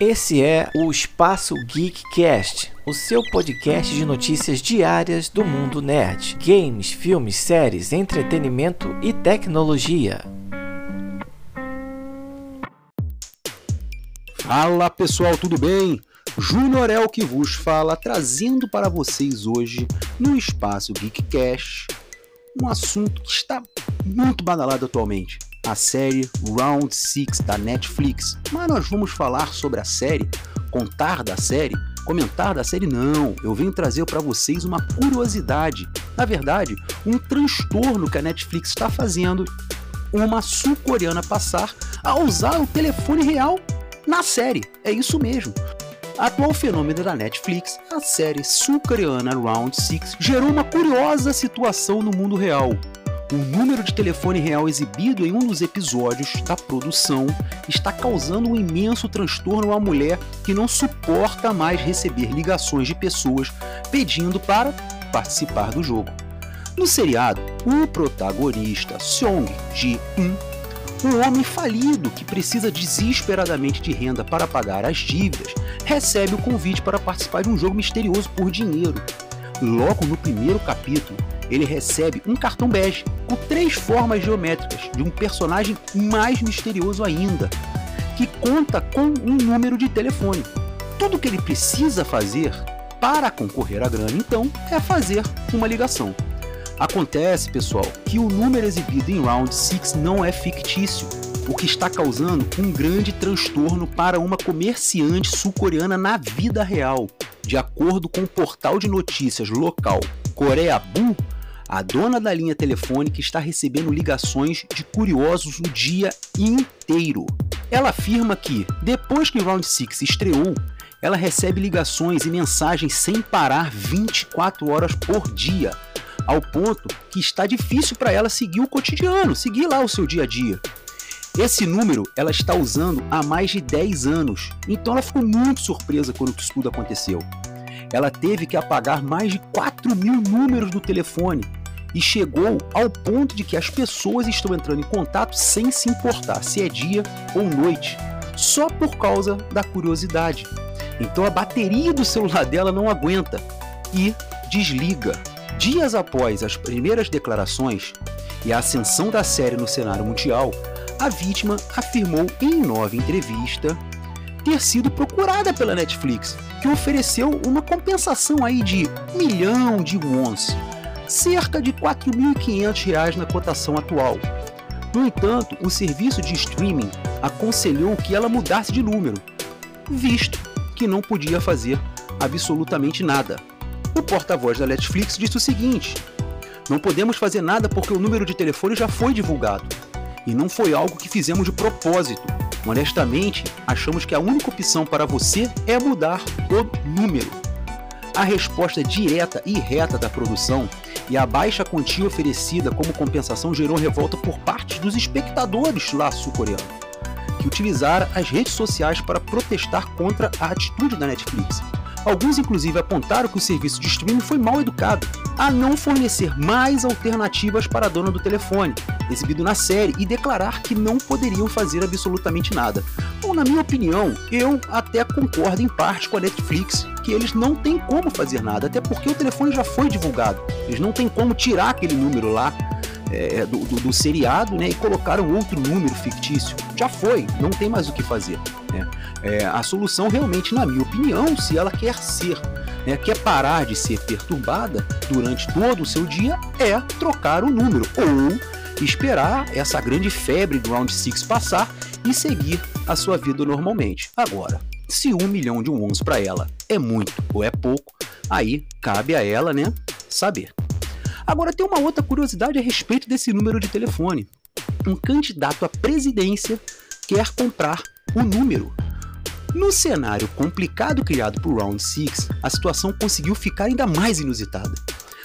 Esse é o Espaço Geekcast, o seu podcast de notícias diárias do mundo nerd, games, filmes, séries, entretenimento e tecnologia. Fala pessoal, tudo bem? Júnior é o que vos fala, trazendo para vocês hoje no Espaço Geekcast um assunto que está muito badalado atualmente a série Round 6 da Netflix. Mas nós vamos falar sobre a série, contar da série, comentar da série não. Eu venho trazer para vocês uma curiosidade, na verdade, um transtorno que a Netflix está fazendo uma sul-coreana passar a usar o telefone real na série. É isso mesmo. Atual fenômeno da Netflix, a série sul-coreana Round 6 gerou uma curiosa situação no mundo real. O número de telefone real exibido em um dos episódios da produção está causando um imenso transtorno à mulher que não suporta mais receber ligações de pessoas pedindo para participar do jogo. No seriado, o protagonista Song Ji-un, um homem falido que precisa desesperadamente de renda para pagar as dívidas, recebe o convite para participar de um jogo misterioso por dinheiro. Logo no primeiro capítulo, ele recebe um cartão bege com três formas geométricas de um personagem mais misterioso ainda, que conta com um número de telefone. Tudo que ele precisa fazer para concorrer à grana, então, é fazer uma ligação. Acontece, pessoal, que o número exibido em Round 6 não é fictício, o que está causando um grande transtorno para uma comerciante sul-coreana na vida real. De acordo com o portal de notícias local Coreabu, a dona da linha telefônica está recebendo ligações de curiosos o dia inteiro. Ela afirma que, depois que Round 6 estreou, ela recebe ligações e mensagens sem parar 24 horas por dia, ao ponto que está difícil para ela seguir o cotidiano, seguir lá o seu dia a dia. Esse número ela está usando há mais de 10 anos, então ela ficou muito surpresa quando isso tudo aconteceu. Ela teve que apagar mais de 4 mil números do telefone e chegou ao ponto de que as pessoas estão entrando em contato sem se importar se é dia ou noite, só por causa da curiosidade. Então a bateria do celular dela não aguenta e desliga. Dias após as primeiras declarações e a ascensão da série no cenário mundial, a vítima afirmou em nova entrevista ter sido procurada pela Netflix, que ofereceu uma compensação aí de milhão de wons cerca de R$ 4.500 na cotação atual. No entanto, o serviço de streaming aconselhou que ela mudasse de número, visto que não podia fazer absolutamente nada. O porta-voz da Netflix disse o seguinte: Não podemos fazer nada porque o número de telefone já foi divulgado. E não foi algo que fizemos de propósito. Honestamente, achamos que a única opção para você é mudar o número. A resposta direta e reta da produção e a baixa quantia oferecida como compensação gerou revolta por parte dos espectadores lá sul-coreanos, que utilizaram as redes sociais para protestar contra a atitude da Netflix. Alguns, inclusive, apontaram que o serviço de streaming foi mal educado a não fornecer mais alternativas para a dona do telefone, exibido na série, e declarar que não poderiam fazer absolutamente nada. Bom, na minha opinião, eu até concordo em parte com a Netflix que eles não têm como fazer nada, até porque o telefone já foi divulgado. Eles não têm como tirar aquele número lá é, do, do, do, seriado né, e colocaram outro número fictício. Já foi, não tem mais o que fazer. Né? É, a solução realmente, na minha opinião, se ela quer ser, né, quer parar de ser perturbada durante todo o seu dia, é trocar o número ou esperar essa grande febre do Round 6 passar e seguir a sua vida normalmente. Agora, se um milhão de wons para ela é muito ou é pouco, aí cabe a ela, né, saber. Agora tem uma outra curiosidade a respeito desse número de telefone. Um candidato à presidência quer comprar o número. No cenário complicado criado por Round 6, a situação conseguiu ficar ainda mais inusitada.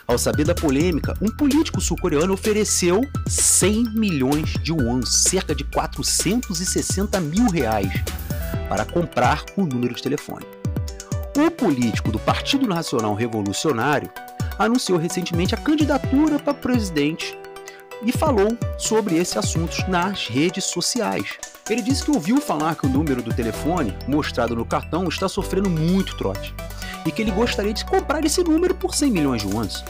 Ao saber da polêmica, um político sul-coreano ofereceu 100 milhões de wons, cerca de 460 mil reais, para comprar o número de telefone. O político do Partido Nacional Revolucionário anunciou recentemente a candidatura para presidente e falou sobre esse assunto nas redes sociais. Ele disse que ouviu falar que o número do telefone mostrado no cartão está sofrendo muito trote e que ele gostaria de comprar esse número por 100 milhões de yuans.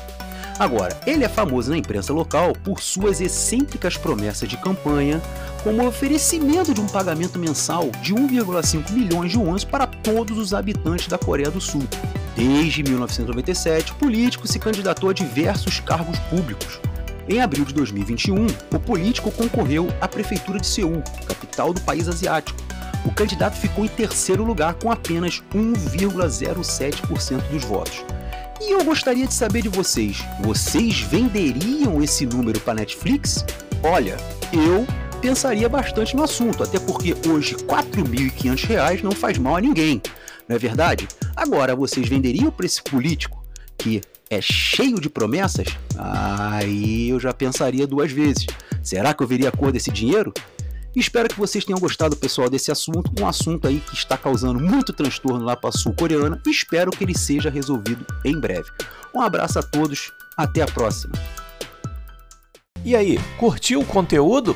Agora, ele é famoso na imprensa local por suas excêntricas promessas de campanha, como o oferecimento de um pagamento mensal de 1,5 milhões de yuans para todos os habitantes da Coreia do Sul. Desde 1997, o político se candidatou a diversos cargos públicos. Em abril de 2021, o político concorreu à prefeitura de Seul, capital do país asiático. O candidato ficou em terceiro lugar com apenas 1,07% dos votos. E eu gostaria de saber de vocês: vocês venderiam esse número para Netflix? Olha, eu pensaria bastante no assunto, até porque hoje R$ 4.500 não faz mal a ninguém, não é verdade? Agora, vocês venderiam para esse político que é cheio de promessas? Aí eu já pensaria duas vezes. Será que eu veria a cor desse dinheiro? Espero que vocês tenham gostado, pessoal, desse assunto, um assunto aí que está causando muito transtorno lá para a sul-coreana. Espero que ele seja resolvido em breve. Um abraço a todos, até a próxima. E aí, curtiu o conteúdo?